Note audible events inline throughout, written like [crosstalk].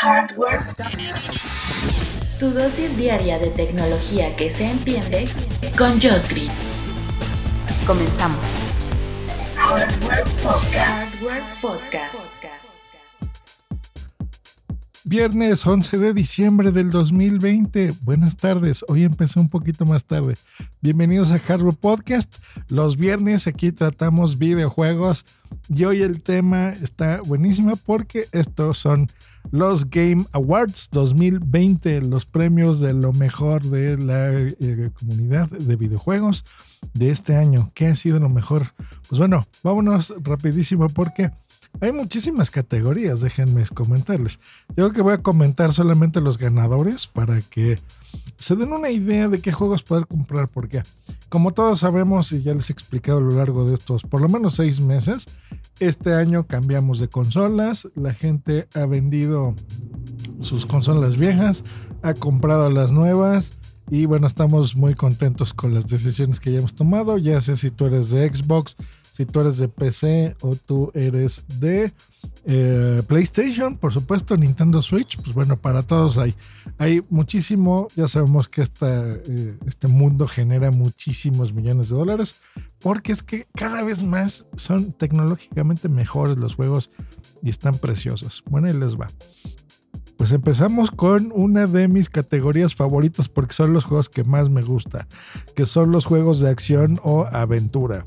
Hardware. Tu dosis diaria de tecnología que se entiende con Josh Green. Comenzamos. Hardware Podcast. Hardware Podcast. Viernes 11 de diciembre del 2020. Buenas tardes. Hoy empecé un poquito más tarde. Bienvenidos a Hardware Podcast. Los viernes aquí tratamos videojuegos y hoy el tema está buenísimo porque estos son los Game Awards 2020, los premios de lo mejor de la eh, comunidad de videojuegos de este año. ¿Qué ha sido lo mejor? Pues bueno, vámonos rapidísimo porque hay muchísimas categorías, déjenme comentarles. Yo creo que voy a comentar solamente los ganadores para que se den una idea de qué juegos poder comprar, porque como todos sabemos y ya les he explicado a lo largo de estos por lo menos seis meses, este año cambiamos de consolas, la gente ha vendido sus consolas viejas, ha comprado las nuevas y bueno, estamos muy contentos con las decisiones que ya hemos tomado, ya sea si tú eres de Xbox, si tú eres de PC o tú eres de eh, PlayStation, por supuesto, Nintendo Switch, pues bueno, para todos hay. Hay muchísimo, ya sabemos que esta, eh, este mundo genera muchísimos millones de dólares, porque es que cada vez más son tecnológicamente mejores los juegos y están preciosos. Bueno, ahí les va. Pues empezamos con una de mis categorías favoritas porque son los juegos que más me gusta, que son los juegos de acción o aventura.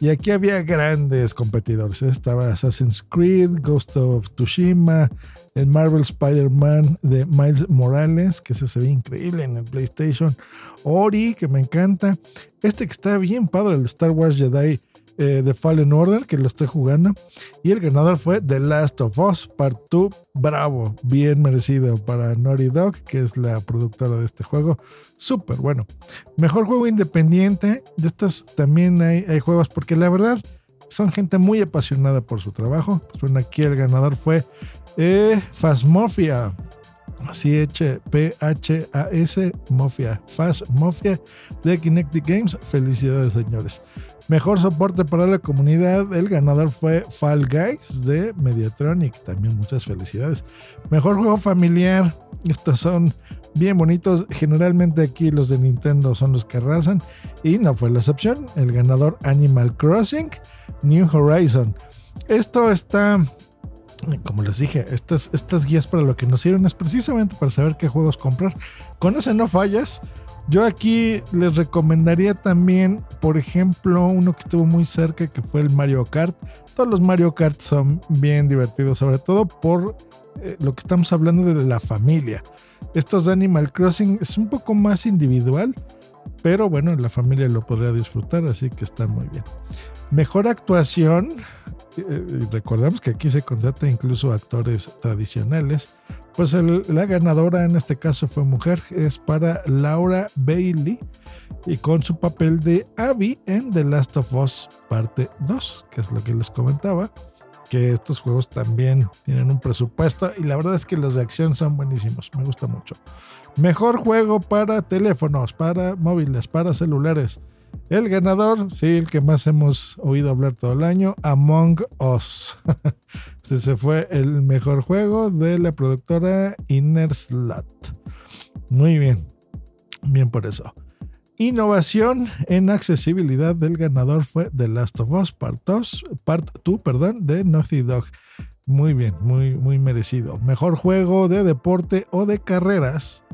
Y aquí había grandes competidores. Estaba Assassin's Creed, Ghost of Tsushima, el Marvel Spider-Man de Miles Morales, que se ve increíble en el PlayStation. Ori, que me encanta. Este que está bien padre, el Star Wars Jedi eh, The Fallen Order, que lo estoy jugando. Y el ganador fue The Last of Us Part 2. Bravo, bien merecido para Naughty Dog, que es la productora de este juego. Súper bueno. Mejor juego independiente. De estos también hay, hay juegos, porque la verdad son gente muy apasionada por su trabajo. Pues bueno, aquí el ganador fue eh. Así P-H-A-S Mafia. Fast Mafia de Kinetic Games. Felicidades, señores. Mejor soporte para la comunidad. El ganador fue Fall Guys de Mediatronic. También muchas felicidades. Mejor juego familiar. Estos son bien bonitos. Generalmente aquí los de Nintendo son los que arrasan. Y no fue la excepción. El ganador Animal Crossing New Horizon. Esto está como les dije, estas, estas guías para lo que nos sirven es precisamente para saber qué juegos comprar. Con ese no fallas. Yo aquí les recomendaría también, por ejemplo, uno que estuvo muy cerca, que fue el Mario Kart. Todos los Mario Kart son bien divertidos, sobre todo por eh, lo que estamos hablando de la familia. Estos de Animal Crossing es un poco más individual, pero bueno, la familia lo podría disfrutar, así que está muy bien. Mejor actuación, eh, recordemos que aquí se contrata incluso actores tradicionales. Pues la ganadora en este caso fue mujer, es para Laura Bailey y con su papel de Abby en The Last of Us parte 2, que es lo que les comentaba, que estos juegos también tienen un presupuesto y la verdad es que los de acción son buenísimos, me gusta mucho. Mejor juego para teléfonos, para móviles, para celulares. El ganador, sí, el que más hemos oído hablar todo el año, Among Us. [laughs] Ese fue el mejor juego de la productora Inner Slot. Muy bien, bien por eso. Innovación en accesibilidad del ganador fue The Last of Us Part 2, Part 2 perdón, de Naughty Dog. Muy bien, muy, muy merecido. Mejor juego de deporte o de carreras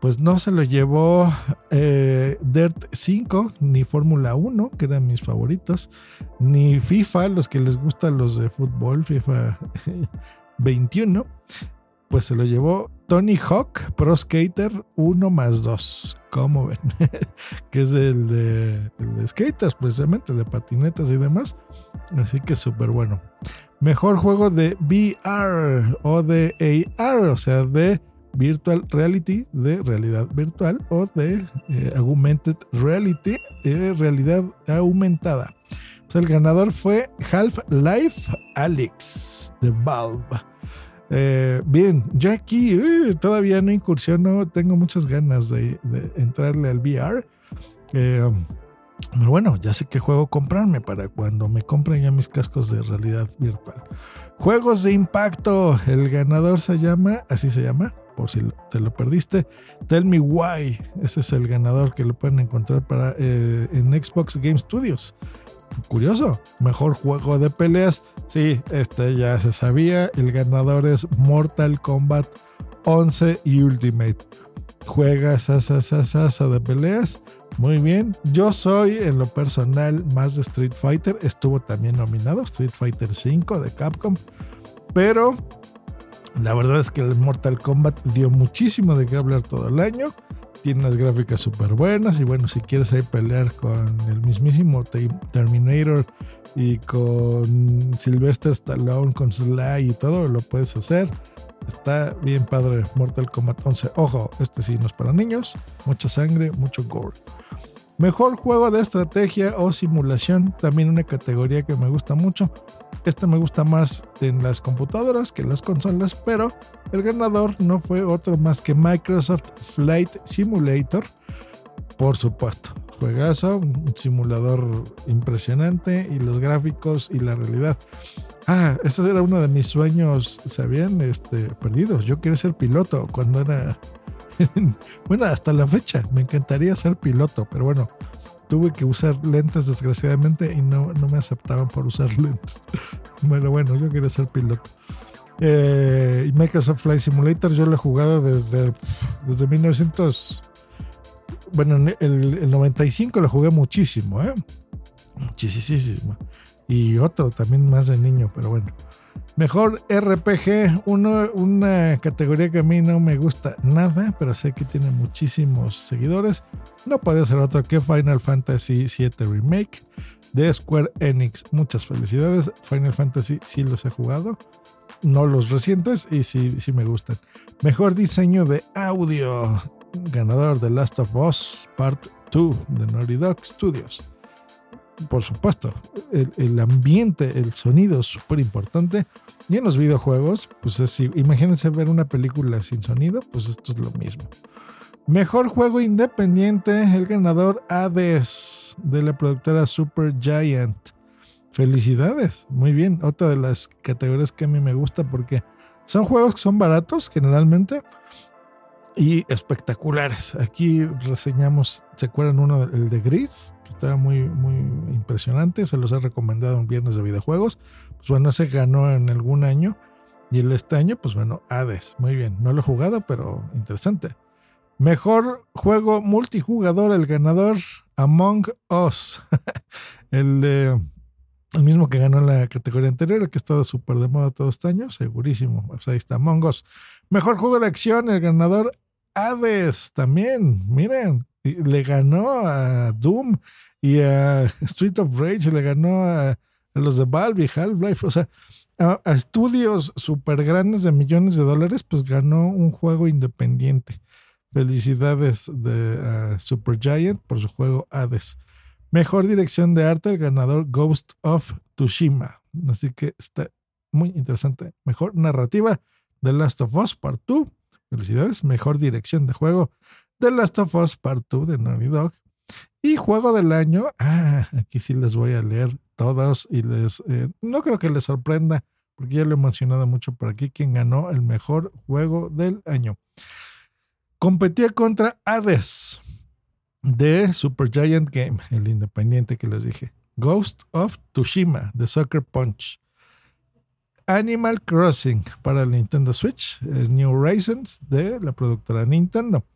pues no se lo llevó eh, Dirt 5 ni Fórmula 1, que eran mis favoritos, ni FIFA, los que les gustan los de fútbol, FIFA [laughs] 21, pues se lo llevó Tony Hawk Pro Skater 1 más 2, ¿cómo ven? [laughs] que es el de, el de skaters, precisamente, de patinetas y demás. Así que súper bueno. Mejor juego de VR o de AR, o sea, de virtual reality de realidad virtual o de eh, augmented reality de realidad aumentada. Pues el ganador fue Half-Life Alex de Valve. Eh, bien, yo aquí uh, todavía no incursiono, tengo muchas ganas de, entrarle al VR. Eh, Pero bueno, ya sé qué juego comprarme para cuando me compren ya mis cascos de realidad virtual. Juegos de impacto. El ganador se llama, así se llama, por si te lo perdiste. Tell Me Why. Ese es el ganador que lo pueden encontrar para, eh, en Xbox Game Studios. Curioso, mejor juego de peleas. Sí, este ya se sabía. El ganador es Mortal Kombat 11 y Ultimate. Juegas asa de peleas muy bien, yo soy en lo personal más de Street Fighter, estuvo también nominado Street Fighter 5 de Capcom, pero la verdad es que el Mortal Kombat dio muchísimo de qué hablar todo el año. Tiene unas gráficas súper buenas y bueno, si quieres ahí pelear con el mismísimo Terminator y con Sylvester Stallone, con Sly y todo, lo puedes hacer. Está bien padre Mortal Kombat 11. Ojo, este sí no es para niños. Mucha sangre, mucho gore. Mejor juego de estrategia o simulación, también una categoría que me gusta mucho. Este me gusta más en las computadoras que en las consolas, pero el ganador no fue otro más que Microsoft Flight Simulator. Por supuesto, juegazo, un simulador impresionante y los gráficos y la realidad. Ah, ese era uno de mis sueños, ¿sabían? Este, perdidos. Yo quería ser piloto cuando era [laughs] bueno, hasta la fecha me encantaría ser piloto, pero bueno, tuve que usar lentes desgraciadamente y no, no me aceptaban por usar [laughs] lentes. bueno, bueno, yo quería ser piloto. Eh, Microsoft Flight Simulator yo lo he jugado desde, desde 1900. Bueno, el, el 95 lo jugué muchísimo, ¿eh? Muchísimo. Y otro también más de niño, pero bueno. Mejor RPG, una categoría que a mí no me gusta nada, pero sé que tiene muchísimos seguidores. No puede ser otro que Final Fantasy VII Remake de Square Enix. Muchas felicidades. Final Fantasy sí los he jugado. No los recientes y sí, sí me gustan. Mejor diseño de audio. Ganador de Last of Us Part 2 de Naughty Dog Studios por supuesto, el, ambiente, el sonido es súper importante. Y en los videojuegos, pues es, imagínense ver una película sin sonido, pues esto es lo mismo. Mejor juego independiente, el ganador Hades de la productora Super Giant. Felicidades, muy bien. Otra de las categorías que a mí me gusta porque son juegos que son baratos generalmente y espectaculares. Aquí reseñamos, ¿se acuerdan uno, el de Gris? Estaba muy, muy impresionante, se los he recomendado un viernes de videojuegos. Pues bueno, ese ganó en algún año. Y el este año, pues bueno, Hades, muy bien. No lo he jugado, pero interesante. Mejor juego multijugador, el ganador Among Us. [laughs] el, el mismo que ganó en la categoría anterior, el que ha estado súper de moda todo este año, segurísimo. Pues ahí está, Among Us. Mejor juego de acción, el ganador Hades también, miren, le ganó a Doom y a [laughs] Street of Rage, le ganó a, los de Valve y Half-Life, o sea, a, estudios súper grandes de millones de dólares, pues ganó un juego independiente. Felicidades de Super Giant por su juego Hades. Mejor dirección de arte, el ganador Ghost of Tsushima. Así que está muy interesante. Mejor narrativa, The Last of Us Part 2 Felicidades. Mejor dirección de juego. The Last of Us Part 2 de Naughty Dog. Y juego del año. Ah, aquí sí les voy a leer todos y les. Eh, no creo que les sorprenda, porque ya lo he mencionado mucho por aquí. Quien ganó el mejor juego del año. Competía contra Hades de Super Giant Game, el independiente que les dije. Ghost of Tsushima de Soccer Punch. Animal Crossing para el Nintendo Switch, el New Horizons de la productora Nintendo.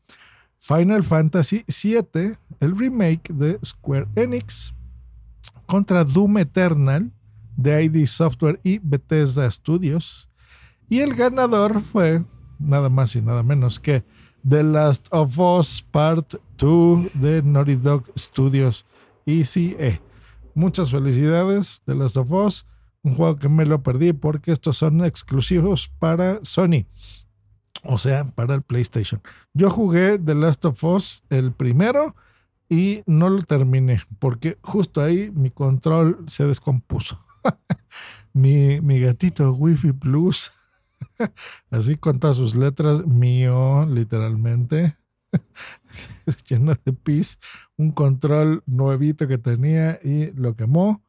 Final Fantasy VII, el remake de Square Enix, contra Doom Eternal de ID Software y Bethesda Studios. Y el ganador fue nada más y nada menos que The Last of Us Part 2 de Naughty Dog Studios ECE. Muchas felicidades, The Last of Us un juego que me lo perdí porque estos son exclusivos para Sony. O sea, para el PlayStation. Yo jugué The Last of Us el primero y no lo terminé porque justo ahí mi control se descompuso. [laughs] mi, mi gatito Wi-Fi Plus, [laughs] así con todas sus letras, mío, literalmente. [laughs] lleno de pis, un control nuevito que tenía y lo quemó.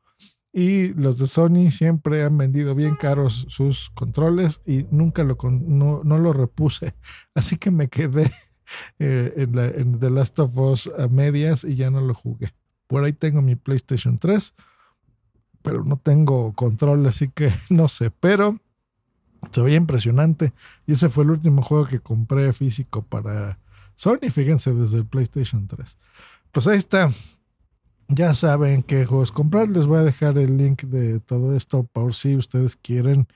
Y los de Sony siempre han vendido bien caros sus controles y nunca lo no, no lo repuse. [laughs] Así que me quedé [laughs] eh, en, en The Last of Us a medias y ya no lo jugué. Por ahí tengo mi PlayStation 3, pero no tengo control, así que [laughs] no sé. Pero se veía impresionante. Y ese fue el último juego que compré físico para Sony, fíjense, desde el PlayStation 3. Pues ahí está. Ya saben qué juegos comprar. Les voy a dejar el link de todo esto por si ustedes quieren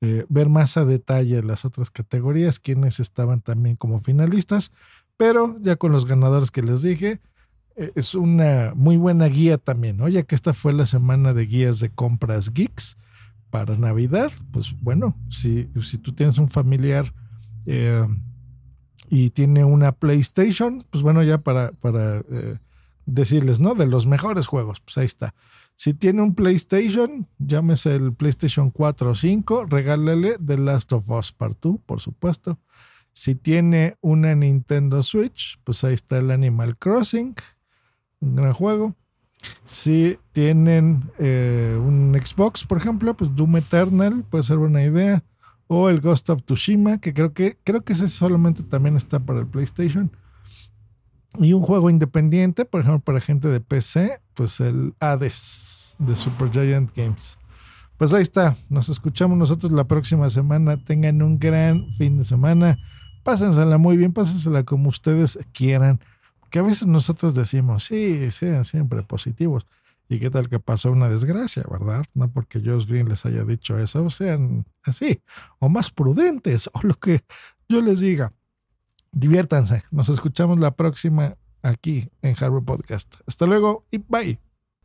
eh, ver más a detalle las otras categorías, quienes estaban también como finalistas. Pero ya con los ganadores que les dije, eh, es una muy buena guía también, ¿no? Ya que esta fue la semana de guías de compras geeks para Navidad, pues bueno, si, si tú tienes un familiar eh, y tiene una PlayStation, pues bueno, ya para, para decirles, ¿no? De los mejores juegos, pues ahí está. Si tiene un PlayStation, llámese el PlayStation 4 o 5, regálale The Last of Us Part 2, por supuesto. Si tiene una Nintendo Switch, pues ahí está el Animal Crossing, un gran juego. Si tienen eh, un Xbox, por ejemplo, pues Doom Eternal puede ser buena idea. O el Ghost of Tsushima, que creo que creo que ese solamente también está para el PlayStation. Y un juego independiente, por ejemplo, para gente de PC, pues el Hades de Supergiant Games. Pues ahí está. Nos escuchamos nosotros la próxima semana. Tengan un gran fin de semana. Pásensela muy bien, pásensela como ustedes quieran que a veces nosotros decimos, sí, sean siempre positivos. ¿Y qué tal que pasó una desgracia, verdad? No porque Josh Green les haya dicho eso, sean así, o más prudentes, [laughs] o lo que yo les diga. Diviértanse. Nos escuchamos la próxima aquí en Harvard Podcast. Hasta luego y bye.